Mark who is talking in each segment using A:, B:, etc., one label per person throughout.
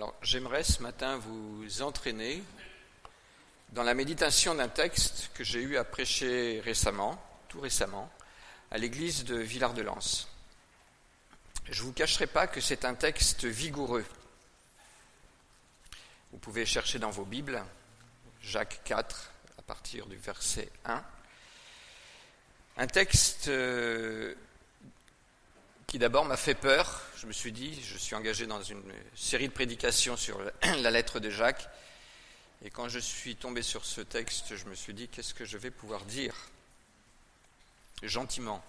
A: Alors, j'aimerais ce matin vous entraîner dans la méditation d'un texte que j'ai eu à prêcher récemment, tout récemment, à l'église de Villard-de-Lans. Je ne vous cacherai pas que c'est un texte vigoureux. Vous pouvez chercher dans vos Bibles, Jacques 4, à partir du verset 1. Un texte euh, qui d'abord m'a fait peur. Je me suis dit, je suis engagé dans une série de prédications sur la lettre de Jacques. Et quand je suis tombé sur ce texte, je me suis dit, qu'est-ce que je vais pouvoir dire Gentiment?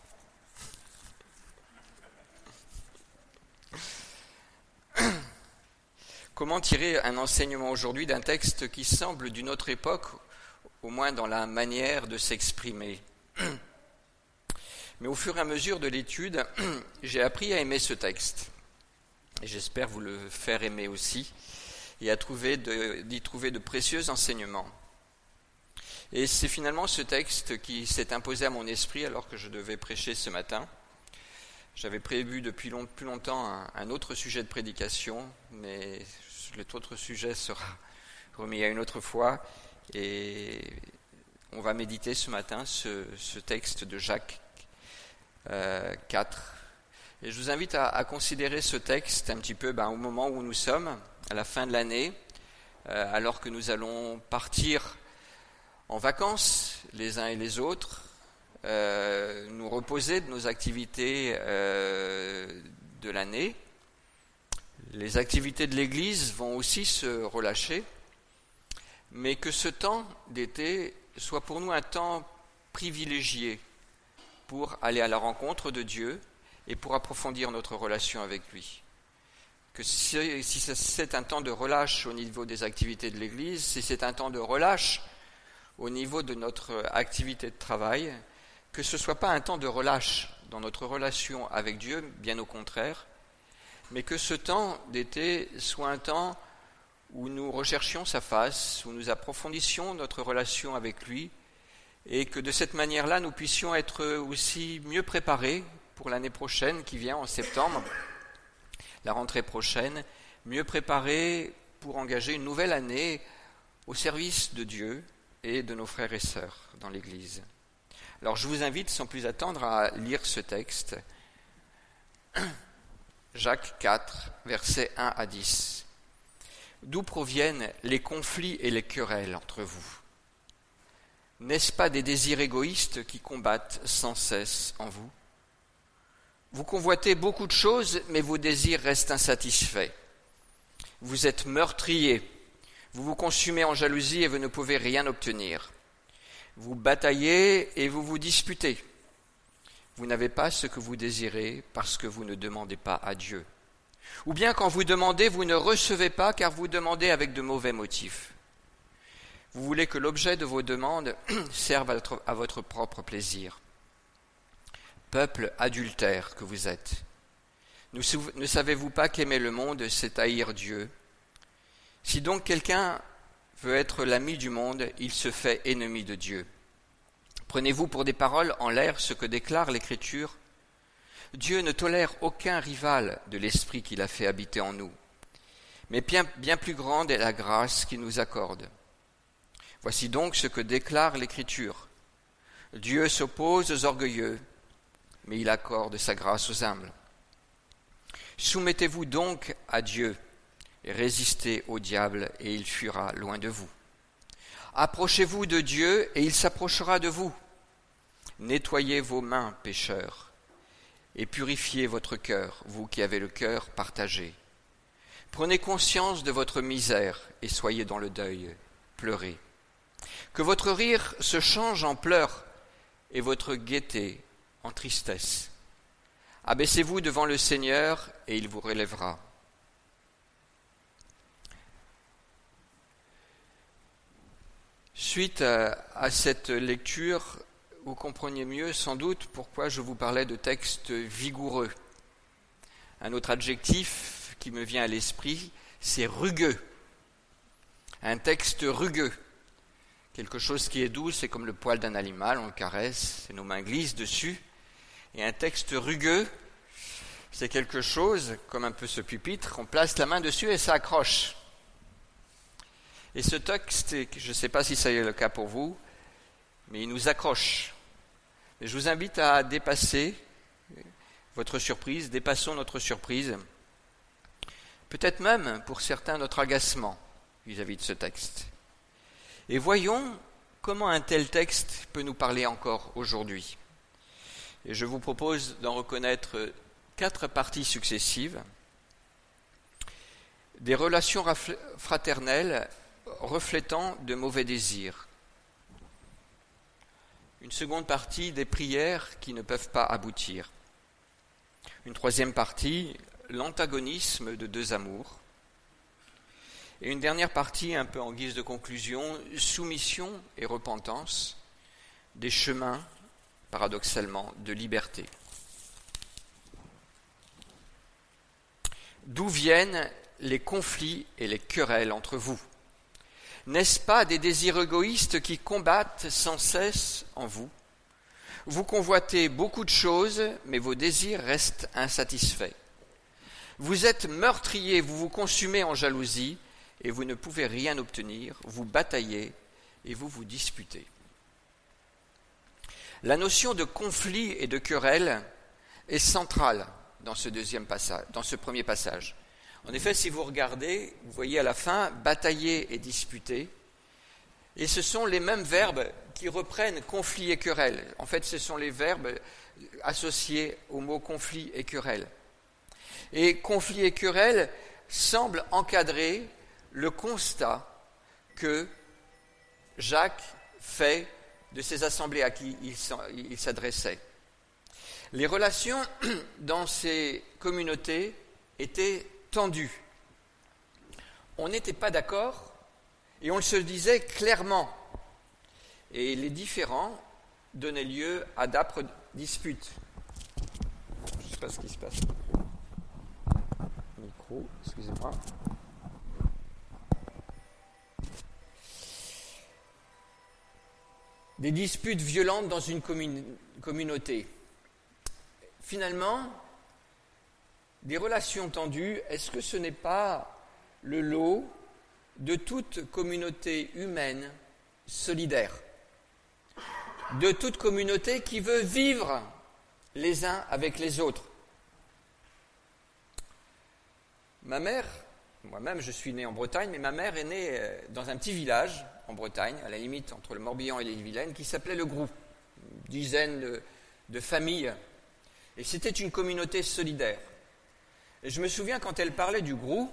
A: Comment tirer un enseignement aujourd'hui d'un texte qui semble d'une autre époque, au moins dans la manière de s'exprimer? mais au fur et à mesure de l'étude, j'ai appris à aimer ce texte. Et j'espère vous le faire aimer aussi et à trouver d'y trouver de précieux enseignements. Et c'est finalement ce texte qui s'est imposé à mon esprit alors que je devais prêcher ce matin. J'avais prévu depuis plus longtemps un, autre sujet de prédication, mais l'autre sujet sera remis à une autre fois. Et on va méditer ce matin ce texte de Jacques 4. Euh, Et je vous invite à, considérer ce texte un petit peu ben, au moment où nous sommes, à la fin de l'année, euh, alors que nous allons partir en vacances les uns et les autres, euh, nous reposer de nos activités de l'année. Les activités de l'Église vont aussi se relâcher, mais que ce temps d'été soit pour nous un temps privilégié pour aller à la rencontre de Dieu et pour approfondir notre relation avec lui. Que si, c'est un temps de relâche au niveau des activités de l'Église, si c'est un temps de relâche au niveau de notre activité de travail, que ce ne soit pas un temps de relâche dans notre relation avec Dieu, bien au contraire, mais que ce temps d'été soit un temps où nous recherchions sa face, où nous approfondissions notre relation avec lui, et que de cette manière-là, nous puissions être aussi mieux préparés pour l'année prochaine qui vient en septembre, la rentrée prochaine, mieux préparés pour engager une nouvelle année au service de Dieu et de nos frères et sœurs dans l'Église. Alors je vous invite sans plus attendre à lire ce texte. Jacques 4, versets 1 à 10. D'où proviennent les conflits et les querelles entre vous? N'est-ce pas des désirs égoïstes qui combattent sans cesse en vous? Vous convoitez beaucoup de choses, mais vos désirs restent insatisfaits. Vous êtes meurtrier, vous vous consumez en jalousie et vous ne pouvez rien obtenir. Vous bataillez et vous vous disputez. Vous n'avez pas ce que vous désirez parce que vous ne demandez pas à Dieu. Ou bien quand vous demandez, vous ne recevez pas car vous demandez avec de mauvais motifs. Vous voulez que l'objet de vos demandes serve à votre, propre plaisir. Peuple adultère que vous êtes, ne savez-vous pas qu'aimer le monde, c'est haïr Dieu? Si donc quelqu'un veut être l'ami du monde, il se fait ennemi de Dieu. Prenez-vous pour des paroles en l'air ce que déclare l'Écriture Dieu ne tolère aucun rival de l'Esprit qu'il a fait habiter en nous. Mais bien, bien plus grande est la grâce qu'il nous accorde. Voici donc ce que déclare l'Écriture. Dieu s'oppose aux orgueilleux, mais il accorde sa grâce aux humbles. Soumettez-vous donc à Dieu résistez au diable et il fuira loin de vous. Approchez-vous de Dieu et il s'approchera de vous. Nettoyez vos mains, pécheurs, et purifiez votre cœur, vous qui avez le cœur partagé. Prenez conscience de votre misère et soyez dans le deuil, pleurez. Que votre rire se change en pleurs et votre gaieté en tristesse. Abaissez-vous devant le Seigneur et il vous relèvera. Suite à, cette lecture, vous compreniez mieux sans doute pourquoi je vous parlais de textes vigoureux. Un autre adjectif qui me vient à l'esprit, c'est rugueux. Un texte rugueux. Quelque chose qui est doux, c'est comme le poil d'un animal, on le caresse, et nos mains glissent dessus. Et un texte rugueux, C'est quelque chose, comme un peu ce pupitre, on place la main dessus et ça accroche. Et ce texte, je ne sais pas si ça est le cas pour vous, mais il nous accroche. Et je vous invite à dépasser votre surprise, dépassons notre surprise, peut-être même pour certains notre agacement vis-à-vis de ce texte. Et voyons comment un tel texte peut nous parler encore aujourd'hui. Et je vous propose d'en reconnaître quatre parties successives. Des relations fraternelles reflétant de mauvais désirs. Une seconde partie des prières qui ne peuvent pas aboutir. Une troisième partie, l'antagonisme de deux amours. Et une dernière partie, un peu en guise de conclusion, soumission et repentance, des chemins, paradoxalement, de liberté. D'où viennent les conflits et les querelles entre vous? N'est-ce pas des désirs égoïstes qui combattent sans cesse en vous? Vous convoitez beaucoup de choses, mais vos désirs restent insatisfaits. Vous êtes meurtrier, vous vous consumez en jalousie, et vous ne pouvez rien obtenir, vous bataillez et vous vous disputez. La notion de conflit et de querelle est centrale dans ce deuxième passage, dans ce premier passage. En effet, si vous regardez, vous voyez à la fin batailler et disputer. Et ce sont les mêmes verbes qui reprennent conflit et querelle. En fait, ce sont les verbes associés au mot conflit et querelle. Et conflit et querelle semblent encadrer le constat que Jacques fait de ces assemblées à qui il s'adressait. Les relations dans ces communautés étaient tendu. On n'était pas d'accord et on le se disait clairement. Et les différends donnaient lieu à d'âpres disputes. Je ne sais pas ce qui se passe. Micro, excusez-moi. Des disputes violentes dans une communauté. Finalement, des relations tendues, est-ce que ce n'est pas le lot de toute communauté humaine solidaire, de toute communauté qui veut vivre les uns avec les autres Ma mère, moi-même je suis né en Bretagne, mais ma mère est née euh, dans un petit village en Bretagne, à la limite entre le Morbihan et les Vilaines, qui s'appelait le Grou, une dizaine de, familles. Et c'était une communauté solidaire. Et je me souviens quand elle parlait du Grou,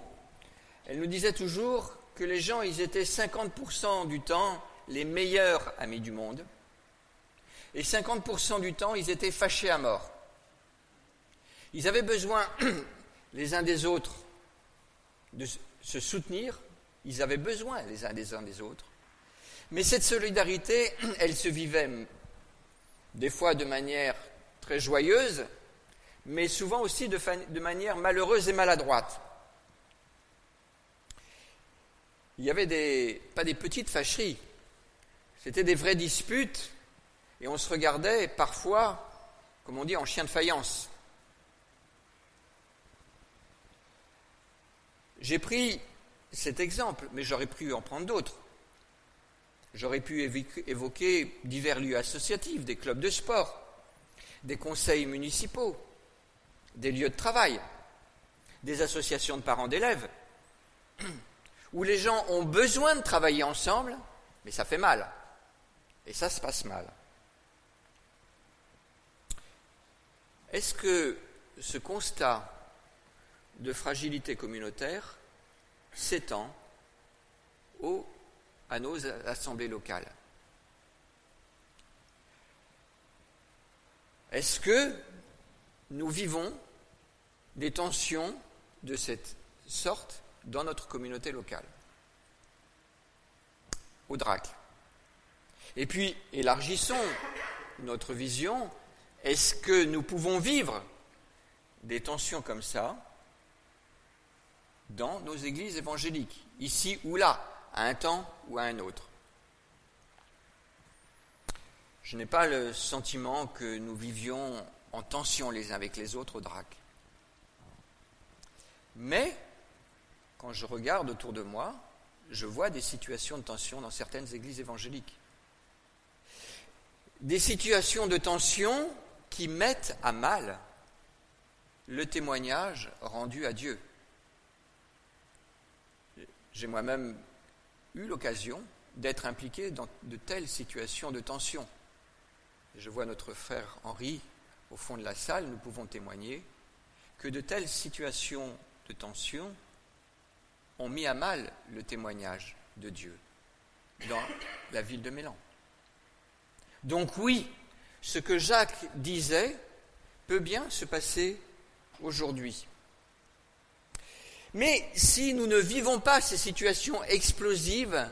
A: elle nous disait toujours que les gens, ils étaient 50% du temps les meilleurs amis du monde, et 50% du temps, ils étaient fâchés à mort. Ils avaient besoin les uns des autres de se soutenir, ils avaient besoin les uns des uns des autres, mais cette solidarité, elle se vivait des fois de manière très joyeuse, mais souvent aussi de, manière malheureuse et maladroite. Il y avait pas des petites fâcheries, c'était des vraies disputes, et on se regardait parfois, comme on dit, en chien de faïence. J'ai pris cet exemple, mais j'aurais pu en prendre d'autres. J'aurais pu évoquer divers lieux associatifs, des clubs de sport, des conseils municipaux, des lieux de travail, des associations de parents d'élèves, où les gens ont besoin de travailler ensemble, mais ça fait mal. Et ça se passe mal. Est-ce que ce constat de fragilité communautaire s'étend à nos assemblées locales Est-ce que nous vivons des tensions de cette sorte dans notre communauté locale, au DRAC. Et puis, élargissons notre vision. Est-ce que nous pouvons vivre des tensions comme ça dans nos églises évangéliques, ici ou là, à un temps ou à un autre Je n'ai pas le sentiment que nous vivions en tension les uns avec les autres au DRAC. Mais, quand je regarde autour de moi, je vois des situations de tension dans certaines églises évangéliques. Des situations de tension qui mettent à mal le témoignage rendu à Dieu. J'ai moi-même eu l'occasion d'être impliqué dans de telles situations de tension. je vois notre frère Henri au fond de la salle, nous pouvons témoigner que de telles situations de tension ont mis à mal le témoignage de Dieu dans la ville de Mélan. Donc oui, ce que Jacques disait peut bien se passer aujourd'hui. Mais si nous ne vivons pas ces situations explosives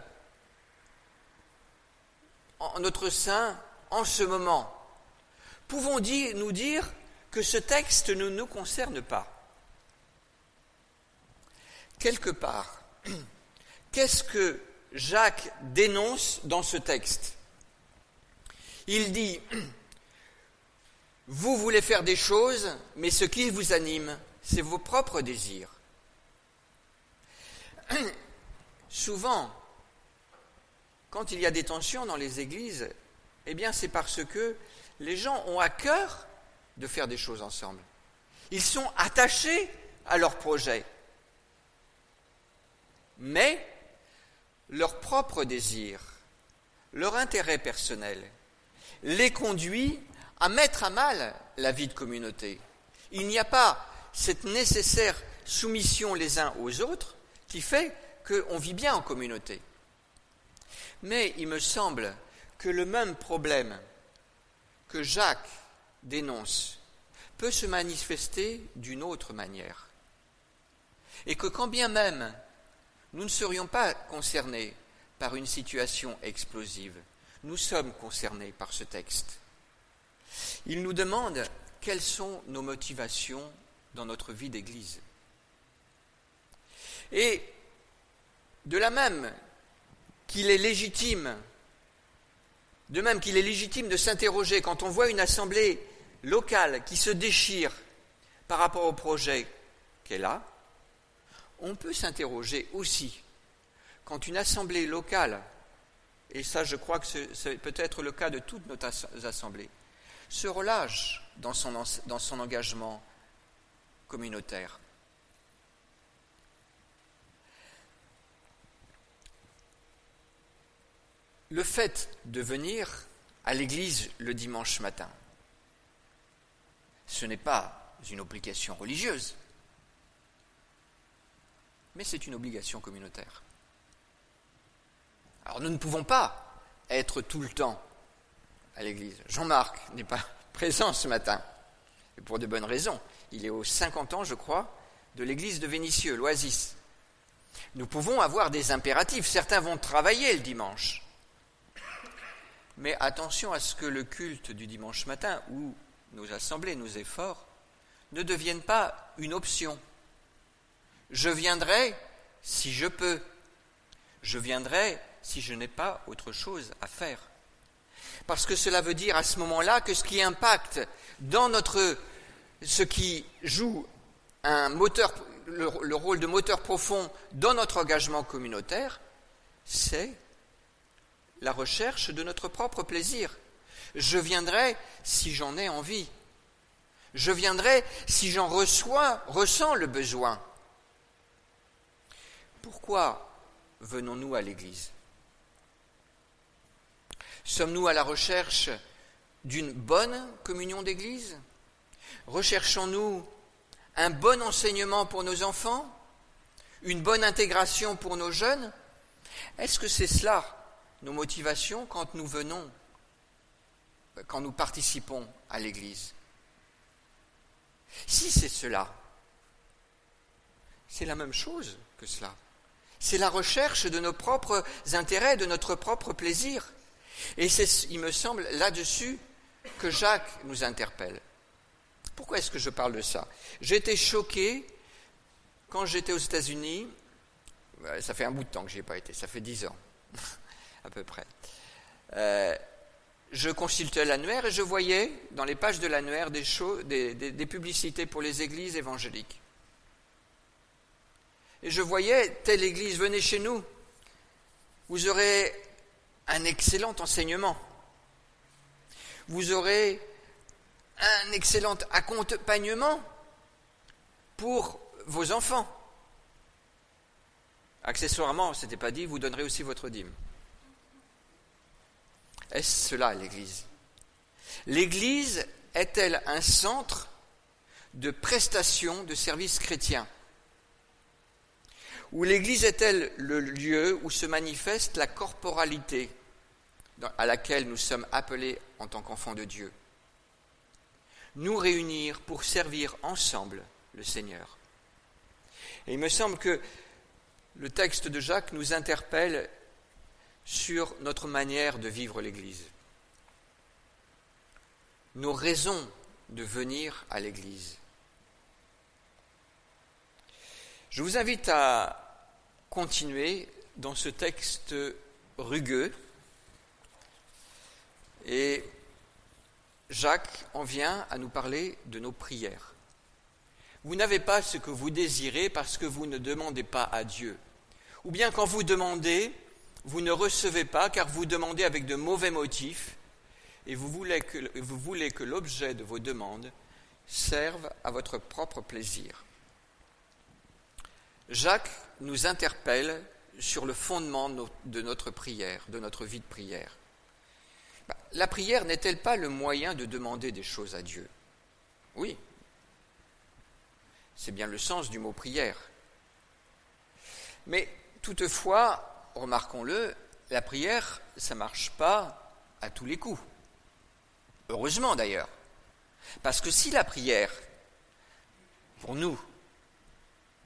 A: en notre sein en ce moment, pouvons-nous dire que ce texte ne nous concerne pas Quelque part, qu'est-ce que Jacques dénonce dans ce texte? Il dit, vous voulez faire des choses, mais ce qui vous anime, c'est vos propres désirs. Souvent, quand il y a des tensions dans les églises, eh bien c'est parce que les gens ont à cœur de faire des choses ensemble. Ils sont attachés à leur projet. Mais leur propre désir, leur intérêt personnel, les conduit à mettre à mal la vie de communauté. Il n'y a pas cette nécessaire soumission les uns aux autres qui fait qu'on vit bien en communauté. Mais il me semble que le même problème que Jacques dénonce peut se manifester d'une autre manière. Et que quand bien même nous ne serions pas concernés par une situation explosive, nous sommes concernés par ce texte. Il nous demande quelles sont nos motivations dans notre vie d'Église. Et de la même qu'il est légitime, de même qu'il est légitime de s'interroger quand on voit une assemblée locale qui se déchire par rapport au projet qu'elle a, on peut s'interroger aussi quand une assemblée locale, et ça je crois que c'est peut-être le cas de toutes nos assemblées, se relâche dans son, dans son engagement communautaire. Le fait de venir à l'église le dimanche matin, ce n'est pas une obligation religieuse, mais c'est une obligation communautaire. Alors nous ne pouvons pas être tout le temps à l'église. Jean-Marc n'est pas présent ce matin, et pour de bonnes raisons. Il est aux 50 ans, je crois, de l'église de Vénissieux, l'Oasis. Nous pouvons avoir des impératifs. Certains vont travailler le dimanche. Mais attention à ce que le culte du dimanche matin, ou nos assemblées, nos efforts, ne deviennent pas une option. Je viendrai si je peux. Je viendrai si je n'ai pas autre chose à faire. Parce que cela veut dire à ce moment-là que ce qui impacte dans notre, ce qui joue un moteur, le, le rôle de moteur profond dans notre engagement communautaire, c'est la recherche de notre propre plaisir. Je viendrai si j'en ai envie. Je viendrai si j'en reçois, ressens le besoin. Pourquoi venons-nous à l'Église? Sommes-nous à la recherche d'une bonne communion d'Église? Recherchons-nous un bon enseignement pour nos enfants? Une bonne intégration pour nos jeunes? Est-ce que c'est cela nos motivations quand nous venons, quand nous participons à l'Église Si c'est cela, c'est la même chose que cela. C'est la recherche de nos propres intérêts, de notre propre plaisir. Et c'est, il me semble, là-dessus que Jacques nous interpelle. Pourquoi est-ce que je parle de ça? Été choqué quand j'étais aux États-Unis. Ça fait un bout de temps que je n'y ai pas été, ça fait dix ans, à peu près. Euh, je consultais l'annuaire et je voyais dans les pages de l'annuaire des, des publicités pour les églises évangéliques. Et je voyais telle église, venez chez nous. Vous aurez un excellent enseignement. Vous aurez un excellent accompagnement pour vos enfants. Accessoirement, ce n'était pas dit, vous donnerez aussi votre dîme. Est-ce cela l'Église? L'Église est-elle un centre de prestation de services chrétiens? Ou l'Église est-elle le lieu où se manifeste la corporalité à laquelle nous sommes appelés en tant qu'enfants de Dieu? Nous réunir pour servir ensemble le Seigneur. Et il me semble que le texte de Jacques nous interpelle sur notre manière de vivre l'Église. Nos raisons de venir à l'Église. Je vous invite à continuer dans ce texte rugueux et Jacques en vient à nous parler de nos prières. Vous n'avez pas ce que vous désirez parce que vous ne demandez pas à Dieu. Ou bien quand vous demandez, vous ne recevez pas car vous demandez avec de mauvais motifs et vous voulez que, que l'objet de vos demandes serve à votre propre plaisir. Jacques nous interpelle sur le fondement de notre prière, de notre vie de prière. Bah, la prière n'est-elle pas le moyen de demander des choses à Dieu? Oui, c'est bien le sens du mot prière. Mais toutefois, remarquons-le, la prière, ça ne marche pas à tous les coups. Heureusement d'ailleurs. Parce que si la prière, pour nous,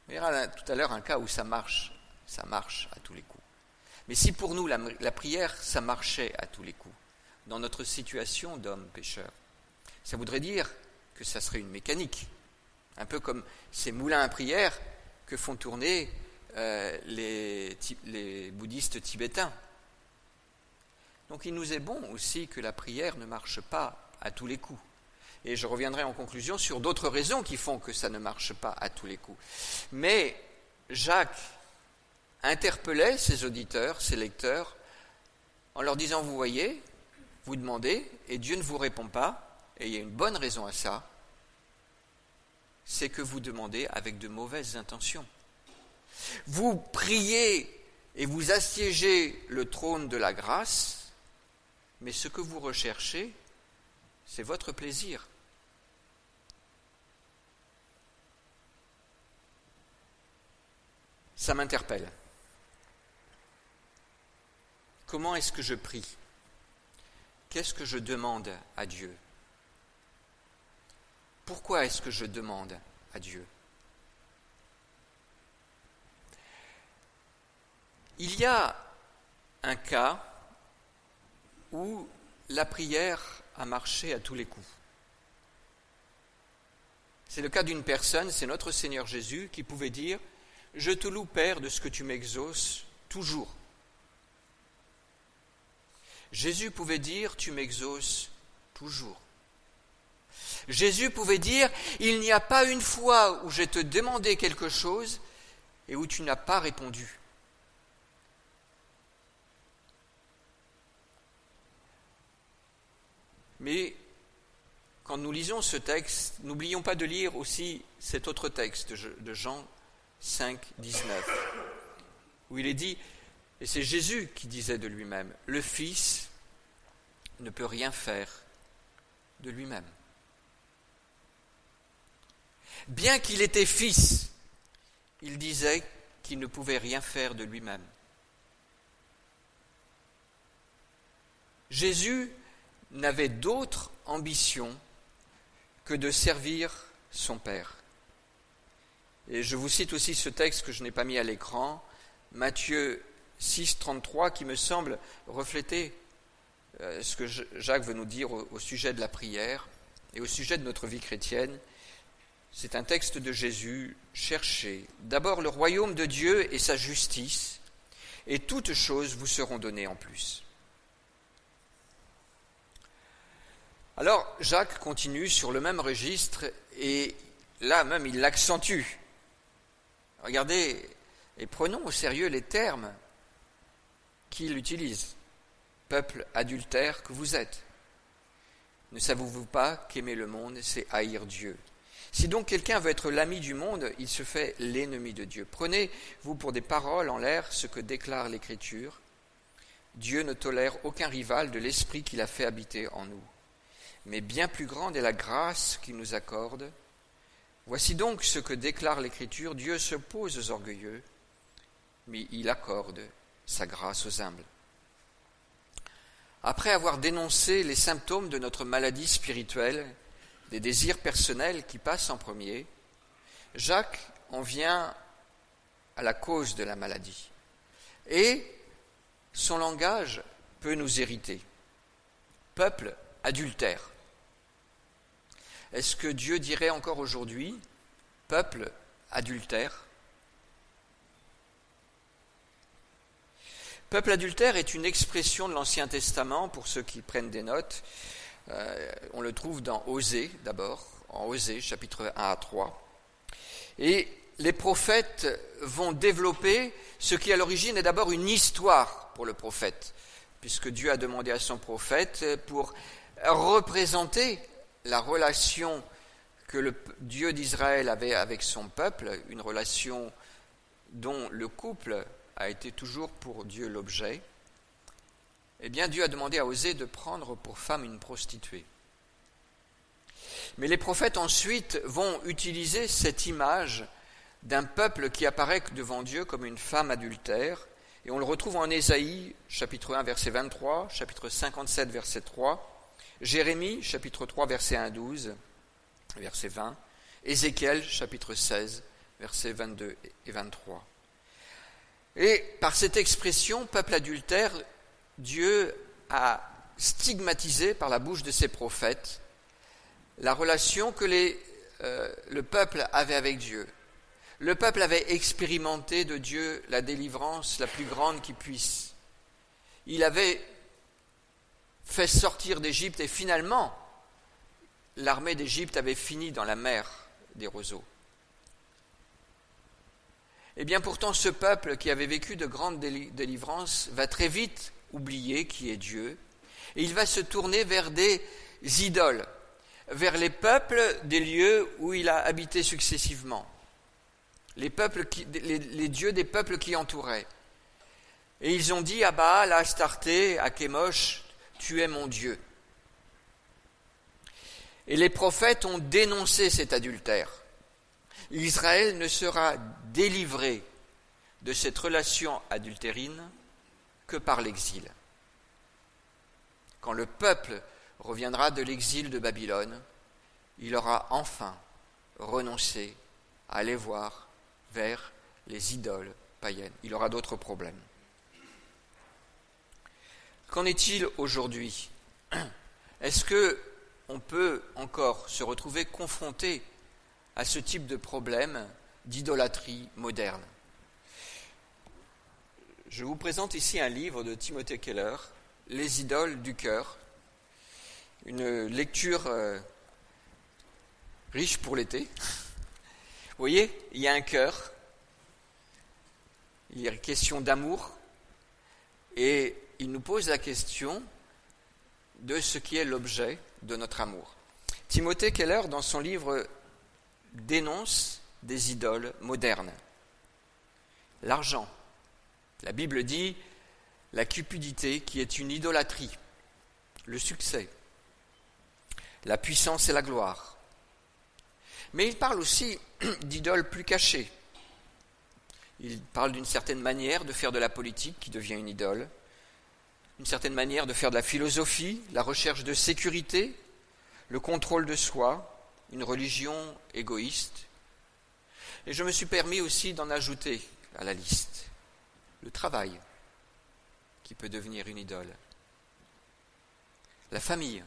A: on verra tout à l'heure un cas où ça marche, ça marche à tous les coups. Mais si pour nous la, prière, ça marchait à tous les coups, dans notre situation d'homme pécheur, ça voudrait dire que ça serait une mécanique un peu comme ces moulins à prière que font tourner euh, les, les bouddhistes tibétains. Donc il nous est bon aussi que la prière ne marche pas à tous les coups. Et je reviendrai en conclusion sur d'autres raisons qui font que ça ne marche pas à tous les coups. Mais Jacques interpellait ses auditeurs, ses lecteurs, en leur disant, vous voyez, vous demandez, et Dieu ne vous répond pas, et il y a une bonne raison à ça, c'est que vous demandez avec de mauvaises intentions. Vous priez et vous assiégez le trône de la grâce, mais ce que vous recherchez, c'est votre plaisir. Ça m'interpelle. Comment est-ce que je prie? Qu'est-ce que je demande à Dieu? Pourquoi est-ce que je demande à Dieu? Il y a un cas où la prière a marché à tous les coups. C'est le cas d'une personne, c'est notre Seigneur Jésus, qui pouvait dire Je te loue, Père, de ce que tu m'exauces toujours. Jésus pouvait dire Tu m'exauces toujours. Jésus pouvait dire, il n'y a pas une fois où j'ai te demandé quelque chose et où tu n'as pas répondu. Mais quand nous lisons ce texte, n'oublions pas de lire aussi cet autre texte de Jean 5, 19, où il est dit, et c'est Jésus qui disait de lui-même, le Fils ne peut rien faire de lui-même. Bien qu'il était fils, il disait qu'il ne pouvait rien faire de lui-même. Jésus n'avait d'autre ambition que de servir son Père. Et je vous cite aussi ce texte que je n'ai pas mis à l'écran, Matthieu 6, 33, qui me semble refléter euh, ce que Jacques veut nous dire au sujet de la prière et au sujet de notre vie chrétienne. C'est un texte de Jésus. Cherchez d'abord le royaume de Dieu et sa justice, et toutes choses vous seront données en plus. Alors Jacques continue sur le même registre et là même il l'accentue. Regardez Et prenons au sérieux les termes qu'il utilise. Peuple adultère que vous êtes. Ne savez-vous pas qu'aimer le monde, c'est haïr Dieu? Si donc quelqu'un veut être l'ami du monde, il se fait l'ennemi de Dieu. Prenez-vous pour des paroles en l'air ce que déclare l'Écriture. Dieu ne tolère aucun rival de l'Esprit qu'il a fait habiter en nous. Mais bien plus grande est la grâce qu'il nous accorde. Voici donc ce que déclare l'Écriture. Dieu s'oppose aux orgueilleux, mais il accorde sa grâce aux humbles. Après avoir dénoncé les symptômes de notre maladie spirituelle, des désirs personnels qui passent en premier, Jacques en vient à la cause de la maladie. Et son langage peut nous hériter. Peuple adultère. Est-ce que Dieu dirait encore aujourd'hui, peuple adultère? Peuple adultère est une expression de l'Ancien Testament, pour ceux qui prennent des notes. Euh, on le trouve dans Osée d'abord, en Osée chapitre 1 à 3. Et les prophètes vont développer ce qui à l'origine est d'abord une histoire pour le prophète, puisque Dieu a demandé à son prophète pour représenter la relation que le Dieu d'Israël avait avec son peuple, une relation dont le couple a été toujours pour Dieu l'objet, eh bien Dieu a demandé à Osée de prendre pour femme une prostituée. Mais les prophètes ensuite vont utiliser cette image d'un peuple qui apparaît devant Dieu comme une femme adultère, et on le retrouve en Ésaïe, chapitre 1, verset 23, chapitre 57, verset 3, Jérémie, chapitre 3, verset 1 12, verset 20, Ézéchiel, chapitre 16, versets 22 et 23. Et par cette expression, peuple adultère, Dieu a stigmatisé par la bouche de ses prophètes la relation que euh, le peuple avait avec Dieu. Le peuple avait expérimenté de Dieu la délivrance la plus grande qui puisse. Il avait fait sortir d'Égypte et finalement, l'armée d'Égypte avait fini dans la mer des roseaux. Eh bien pourtant ce peuple qui avait vécu de grandes délivrances va très vite oublier qui est Dieu, et il va se tourner vers des idoles, vers les peuples des lieux où il a habité successivement, les, dieux des peuples qui entouraient. Et ils ont dit à Baal, à Astarté, à Kémosh, tu es mon Dieu. Et les prophètes ont dénoncé cet adultère. Israël ne sera délivré de cette relation adultérine que par l'exil. Quand le peuple reviendra de l'exil de Babylone, il aura enfin renoncé à aller voir vers les idoles païennes. Il aura d'autres problèmes. Qu'en est-il aujourd'hui? Est-ce que on peut encore se retrouver confronté à ce type de problème d'idolâtrie moderne? Je vous présente ici un livre de Timothée Keller, Les idoles du cœur, une lecture euh, riche pour l'été. Vous voyez, il y a un cœur, il y a une question d'amour, et il nous pose la question de ce qui est l'objet de notre amour. Timothée Keller, dans son livre dénonce des idoles modernes. L'argent. La Bible dit la cupidité qui est une idolâtrie, le succès, la puissance et la gloire. Mais il parle aussi d'idoles plus cachées. Il parle d'une certaine manière de faire de la politique qui devient une idole, une certaine manière de faire de la philosophie, la recherche de sécurité, le contrôle de soi, une religion égoïste. Et je me suis permis aussi d'en ajouter à la liste le travail, qui peut devenir une idole, la famille,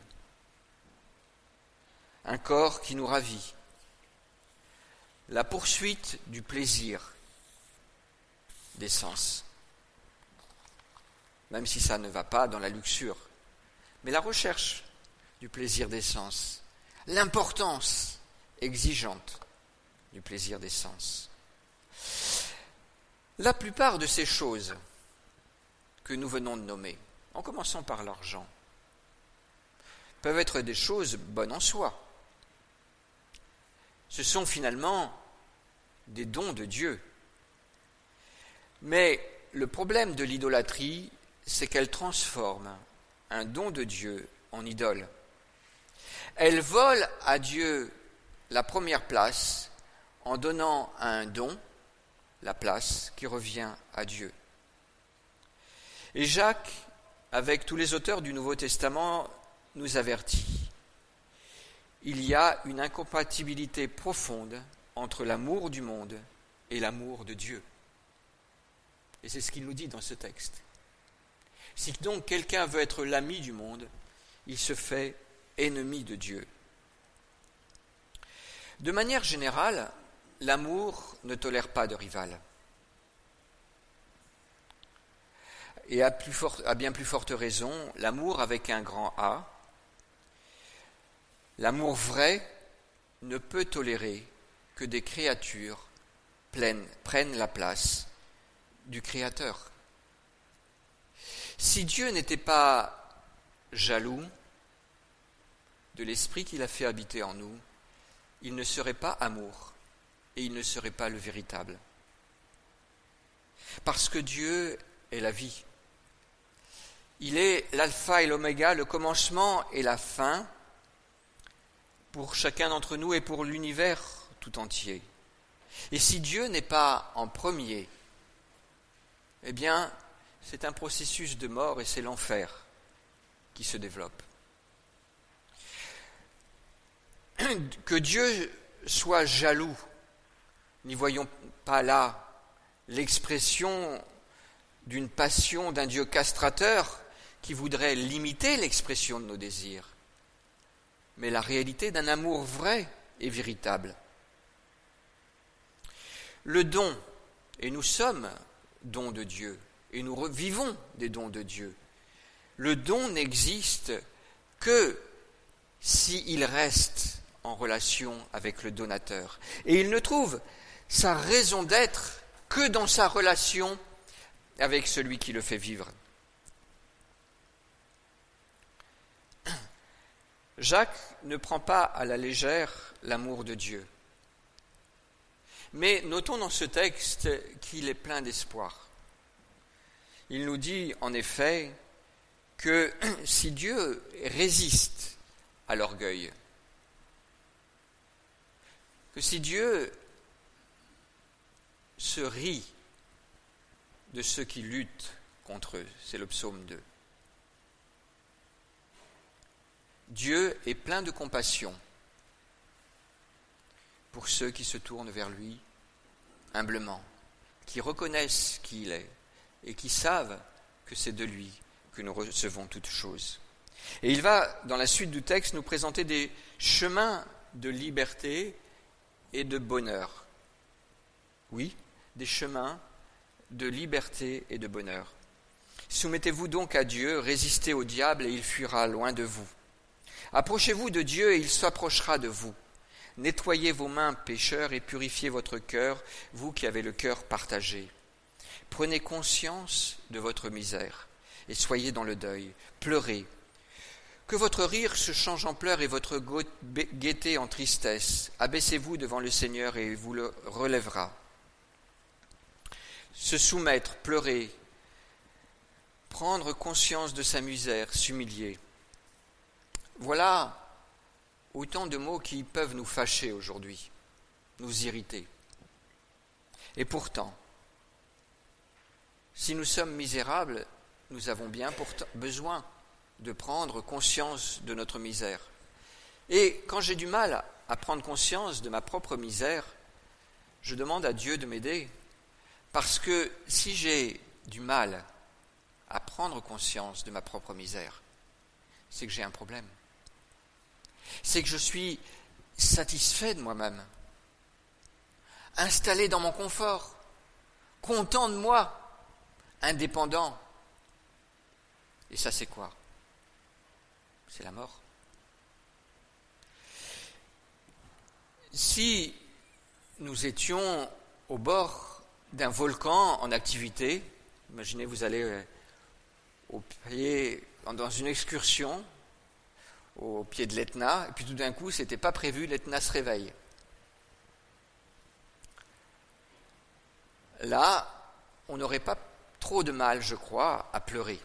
A: un corps qui nous ravit, la poursuite du plaisir des sens, même si ça ne va pas dans la luxure, mais la recherche du plaisir des sens, l'importance exigeante du plaisir des sens. La plupart de ces choses que nous venons de nommer, en commençant par l'argent, peuvent être des choses bonnes en soi. Ce sont finalement des dons de Dieu. Mais le problème de l'idolâtrie, c'est qu'elle transforme un don de Dieu en idole. Elle vole à Dieu la première place en donnant à un don la place qui revient à Dieu. Et Jacques, avec tous les auteurs du Nouveau Testament, nous avertit. Il y a une incompatibilité profonde entre l'amour du monde et l'amour de Dieu. Et c'est ce qu'il nous dit dans ce texte. Si donc quelqu'un veut être l'ami du monde, il se fait ennemi de Dieu. De manière générale, l'amour ne tolère pas de rival. Et à, bien plus forte raison, l'amour avec un grand A, l'amour vrai ne peut tolérer que des créatures prennent la place du Créateur. Si Dieu n'était pas jaloux de l'esprit qu'il a fait habiter en nous, il ne serait pas amour et il ne serait pas le véritable. Parce que Dieu est la vie. Il est l'alpha et l'oméga, le commencement et la fin pour chacun d'entre nous et pour l'univers tout entier. Et si Dieu n'est pas en premier, eh bien, c'est un processus de mort et c'est l'enfer qui se développe. Que Dieu soit jaloux, n'y voyons pas là l'expression d'une passion d'un Dieu castrateur qui voudrait limiter l'expression de nos désirs, mais la réalité d'un amour vrai et véritable. Le don, et nous sommes dons de Dieu, et nous vivons des dons de Dieu. Le don n'existe que s'il reste en relation avec le donateur. Et il ne trouve sa raison d'être que dans sa relation avec celui qui le fait vivre. Jacques ne prend pas à la légère l'amour de Dieu. Mais notons dans ce texte qu'il est plein d'espoir. Il nous dit en effet que si Dieu résiste à l'orgueil, que si Dieu se rit de ceux qui luttent contre eux, c'est le psaume 2. Dieu est plein de compassion pour ceux qui se tournent vers lui humblement, qui reconnaissent qui il est et qui savent que c'est de lui que nous recevons toutes choses. Et il va, dans la suite du texte, nous présenter des chemins de liberté et de bonheur. Oui, des chemins de liberté et de bonheur. Soumettez-vous donc à Dieu, résistez au diable et il fuira loin de vous. Approchez-vous de Dieu et il s'approchera de vous. Nettoyez vos mains, pécheurs, et purifiez votre cœur, vous qui avez le cœur partagé. Prenez conscience de votre misère et soyez dans le deuil. Pleurez. Que votre rire se change en pleurs et votre gaieté en tristesse. Abaissez-vous devant le Seigneur et il vous le relèvera. Se soumettre, pleurer, prendre conscience de sa misère, s'humilier. Voilà autant de mots qui peuvent nous fâcher aujourd'hui, nous irriter. Et pourtant, si nous sommes misérables, nous avons bien besoin de prendre conscience de notre misère. Et quand j'ai du mal à prendre conscience de ma propre misère, je demande à Dieu de m'aider. Parce que si j'ai du mal à prendre conscience de ma propre misère, c'est que j'ai un problème c'est que je suis satisfait de moi-même, installé dans mon confort, content de moi, indépendant. Et ça, c'est quoi? C'est la mort. Si nous étions au bord d'un volcan en activité. Imaginez, vous allez euh, au pied, dans une excursion au pied de l'Etna, et puis tout d'un coup, ce n'était pas prévu, l'Etna se réveille. Là, on n'aurait pas trop de mal, je crois, à pleurer.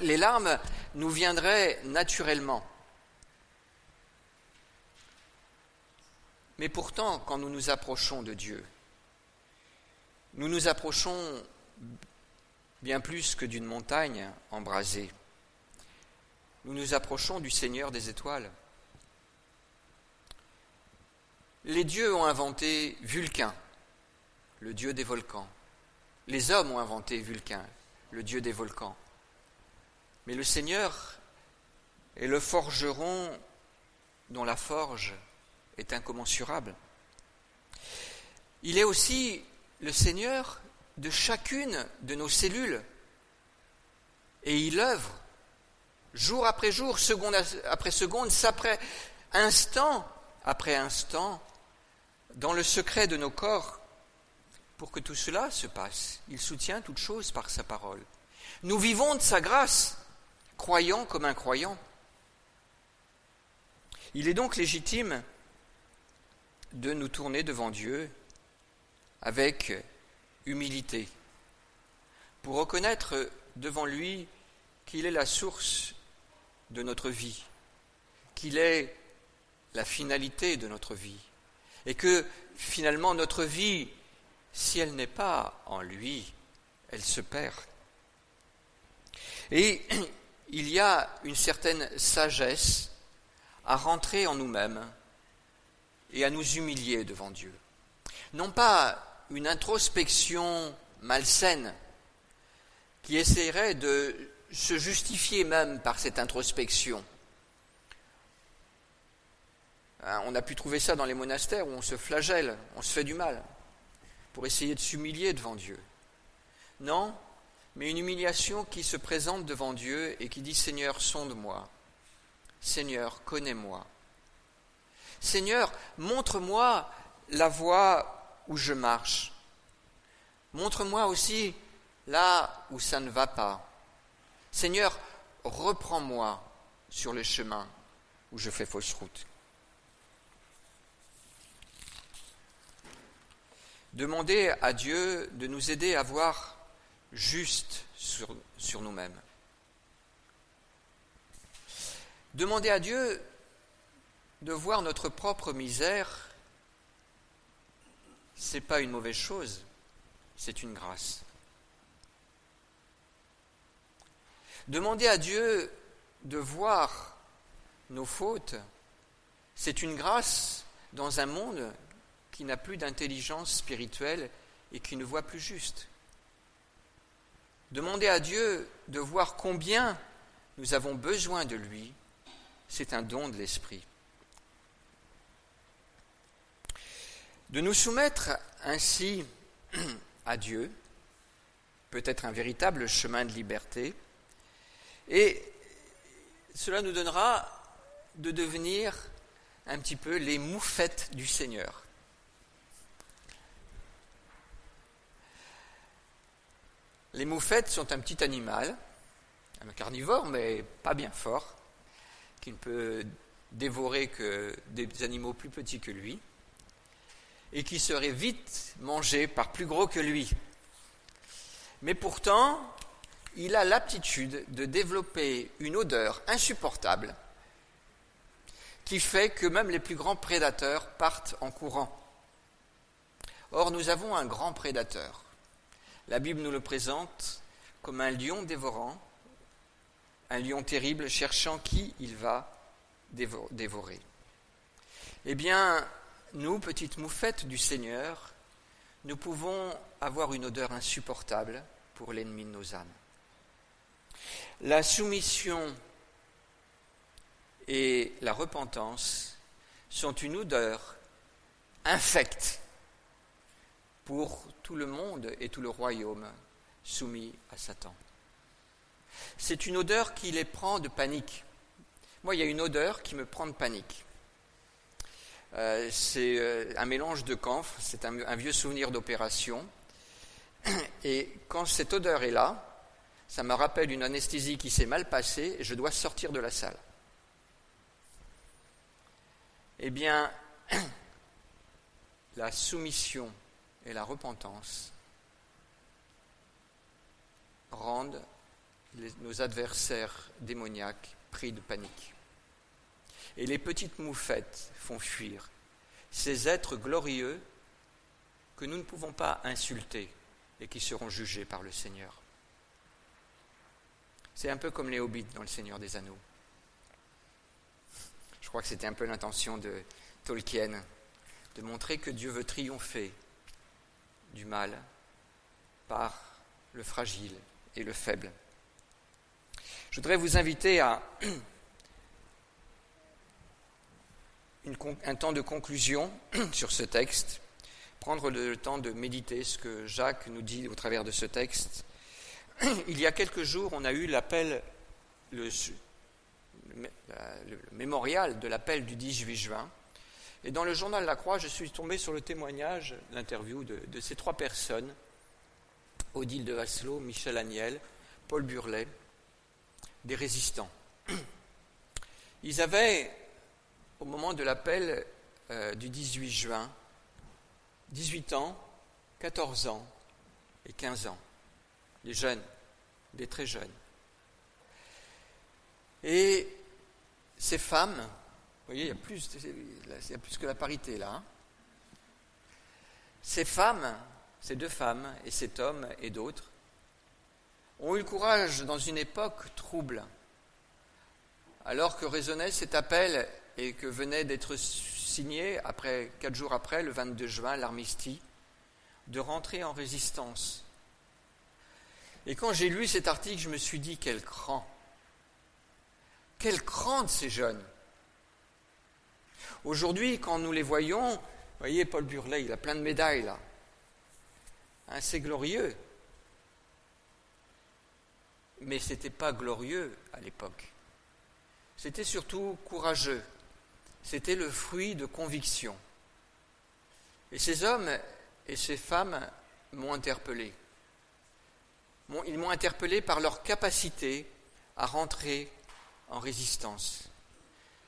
A: les larmes nous viendraient naturellement. Mais pourtant, quand nous nous approchons de Dieu, nous nous approchons bien plus que d'une montagne embrasée. Nous nous approchons du Seigneur des étoiles. Les dieux ont inventé Vulcain, le dieu des volcans. Les hommes ont inventé Vulcain, le dieu des volcans. Mais le Seigneur est le forgeron dont la forge est incommensurable. Il est aussi le Seigneur de chacune de nos cellules. Et il œuvre jour après jour, seconde après seconde, instant après instant, dans le secret de nos corps, pour que tout cela se passe. Il soutient toute chose par sa parole. Nous vivons de sa grâce, croyant comme incroyant. Il est donc légitime de nous tourner devant Dieu avec humilité, pour reconnaître devant lui qu'il est la source de notre vie, qu'il est la finalité de notre vie, et que finalement notre vie, si elle n'est pas en lui, elle se perd. Et il y a une certaine sagesse à rentrer en nous-mêmes et à nous humilier devant Dieu. Non pas une introspection malsaine qui essaierait de se justifier même par cette introspection. Hein, on a pu trouver ça dans les monastères où on se flagelle, on se fait du mal, pour essayer de s'humilier devant Dieu. Non, mais une humiliation qui se présente devant Dieu et qui dit Seigneur, sonde-moi. Seigneur, connais-moi. Seigneur, montre-moi la voie où je marche. Montre-moi aussi là où ça ne va pas. Seigneur, reprends-moi sur le chemin où je fais fausse route. Demandez à Dieu de nous aider à voir juste sur, nous-mêmes. Demandez à Dieu de voir notre propre misère, ce n'est pas une mauvaise chose, c'est une grâce. Demander à Dieu de voir nos fautes, c'est une grâce dans un monde qui n'a plus d'intelligence spirituelle et qui ne voit plus juste. Demander à Dieu de voir combien nous avons besoin de lui, c'est un don de l'Esprit. De nous soumettre ainsi à Dieu peut être un véritable chemin de liberté, et cela nous donnera de devenir un petit peu les moufettes du Seigneur. Les moufettes sont un petit animal, un carnivore, mais pas bien fort, qui ne peut dévorer que des animaux plus petits que lui, et qui serait vite mangé par plus gros que lui. Mais pourtant, il a l'aptitude de développer une odeur insupportable qui fait que même les plus grands prédateurs partent en courant. Or, nous avons un grand prédateur. La Bible nous le présente comme un lion dévorant, un lion terrible cherchant qui il va dévorer. Eh bien, nous, petites moufettes du Seigneur, nous pouvons avoir une odeur insupportable pour l'ennemi de nos âmes. La soumission et la repentance sont une odeur infecte pour tout le monde et tout le royaume soumis à Satan. C'est une odeur qui les prend de panique. Moi, il y a une odeur qui me prend de panique. Euh, c'est euh, un mélange de camphre, c'est un, vieux souvenir d'opération. Et quand cette odeur est là, ça me rappelle une anesthésie qui s'est mal passée et je dois sortir de la salle. Eh bien, la soumission et la repentance rendent nos adversaires démoniaques pris de panique. Et les petites moufettes font fuir ces êtres glorieux que nous ne pouvons pas insulter et qui seront jugés par le Seigneur. C'est un peu comme les hobbits dans Le Seigneur des Anneaux. Je crois que c'était un peu l'intention de Tolkien, de montrer que Dieu veut triompher du mal par le fragile et le faible. Je voudrais vous inviter à un temps de conclusion sur ce texte, prendre le temps de méditer ce que Jacques nous dit au travers de ce texte. Il y a quelques jours, on a eu l'appel, le, mémorial de l'appel du 18 juin. Et dans le journal La Croix, je suis tombé sur le témoignage, l'interview de, ces trois personnes Odile de Hasselot, Michel Agnel, Paul Burlet, des résistants. Ils avaient au moment de l'appel euh, du 18 juin, 18 ans, 14 ans et 15 ans, des jeunes, des très jeunes. Et ces femmes, vous voyez, il y a plus, que la parité là. Hein. Ces femmes, ces deux femmes et cet homme et d'autres, ont eu le courage dans une époque trouble, alors que résonnait cet appel et que venait d'être signé, après, quatre jours après, le 22 juin, l'armistice, de rentrer en résistance. Et quand j'ai lu cet article, je me suis dit, quel cran Quel cran de ces jeunes Aujourd'hui, quand nous les voyons, vous voyez, Paul Burlet, il a plein de médailles là. Hein, c'est glorieux. Mais ce n'était pas glorieux à l'époque. C'était surtout courageux c'était le fruit de conviction. Et ces hommes et ces femmes m'ont interpellé. Ils m'ont interpellé par leur capacité à rentrer en résistance.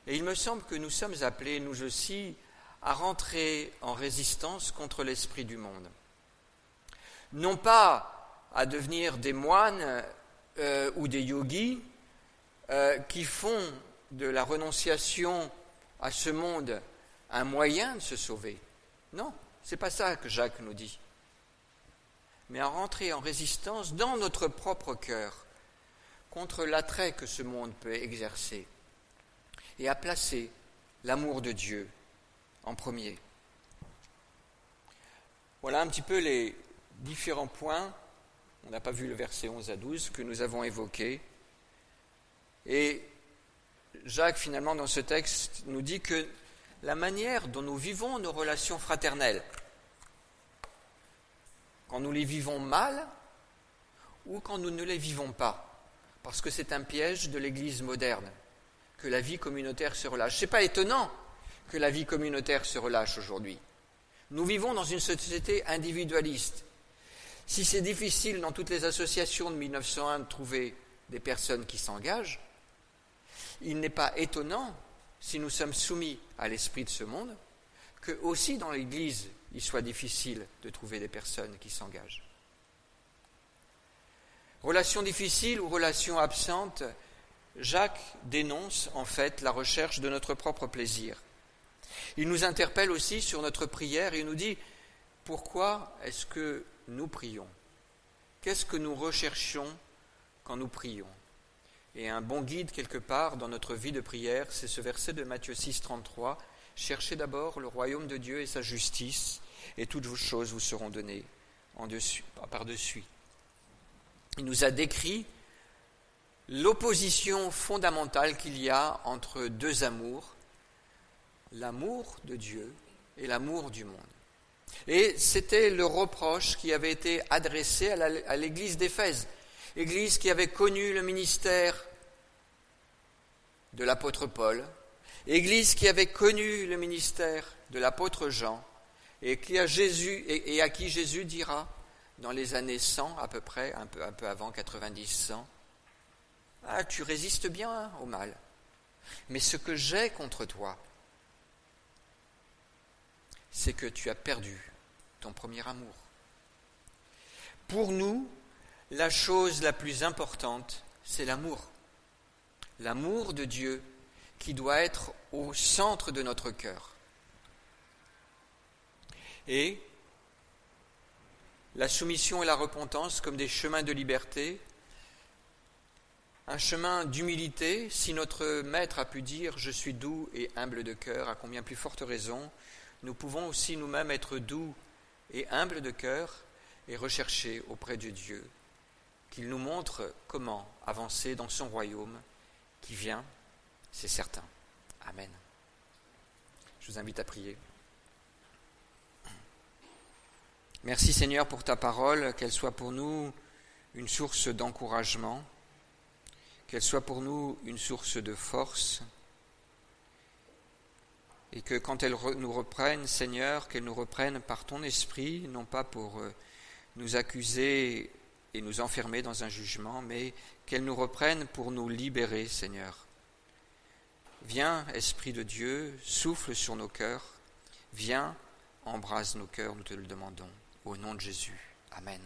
A: Et il me semble que nous sommes appelés, nous aussi, à rentrer en résistance contre l'esprit du monde. Non pas à devenir des moines euh, ou des yogis euh, qui font de la renonciation à ce monde un moyen de se sauver. Non, c'est pas ça que Jacques nous dit. Mais à rentrer en résistance dans notre propre cœur contre l'attrait que ce monde peut exercer et à placer l'amour de Dieu en premier. Voilà un petit peu les différents points, on n'a pas vu le verset 11 à 12, que nous avons évoqués. Et Jacques, finalement, dans ce texte, nous dit que la manière dont nous vivons nos relations fraternelles, quand nous les vivons mal ou quand nous ne les vivons pas, parce que c'est un piège de l'Église moderne, que la vie communautaire se relâche. Ce n'est pas étonnant que la vie communautaire se relâche aujourd'hui. Nous vivons dans une société individualiste. Si c'est difficile dans toutes les associations de 1901 de trouver des personnes qui s'engagent, il n'est pas étonnant, si nous sommes soumis à l'esprit de ce monde, que aussi dans l'Église, il soit difficile de trouver des personnes qui s'engagent. Relation difficile ou relation absente, Jacques dénonce en fait la recherche de notre propre plaisir. Il nous interpelle aussi sur notre prière et nous dit pourquoi est-ce que nous prions? Qu'est-ce que nous recherchons quand nous prions? Et un bon guide quelque part dans notre vie de prière, c'est ce verset de Matthieu 6, 33. Cherchez d'abord le royaume de Dieu et sa justice, et toutes vos choses vous seront données par-dessus. Il nous a décrit l'opposition fondamentale qu'il y a entre deux amours, l'amour de Dieu et l'amour du monde. Et c'était le reproche qui avait été adressé à l'église d'Éphèse, église qui avait connu le ministère de l'apôtre Paul, Église qui avait connu le ministère de l'apôtre Jean et, Jésus, à qui Jésus dira dans les années 100 à peu près, un peu, un peu avant 90-100, Ah, tu résistes bien au mal, mais ce que j'ai contre toi, c'est que tu as perdu ton premier amour. Pour nous, la chose la plus importante, c'est l'amour. L'amour de Dieu qui doit être au centre de notre cœur. Et la soumission et la repentance comme des chemins de liberté, un chemin d'humilité, si notre Maître a pu dire Je suis doux et humble de cœur, à combien plus forte raison, nous pouvons aussi nous-mêmes être doux et humbles de cœur et rechercher auprès de Dieu qu'il nous montre comment avancer dans son royaume qui vient, c'est certain. Amen. Je vous invite à prier. Merci Seigneur pour ta parole, qu'elle soit pour nous une source d'encouragement, qu'elle soit pour nous une source de force, et que quand elle nous reprenne, Seigneur, qu'elle nous reprenne par ton esprit, non pas pour euh, nous accuser et nous enfermer dans un jugement, mais qu'elle nous reprenne pour nous libérer, Seigneur. Viens, Esprit de Dieu, souffle sur nos cœurs, viens, embrase nos cœurs, nous te le demandons, au nom de Jésus. Amen.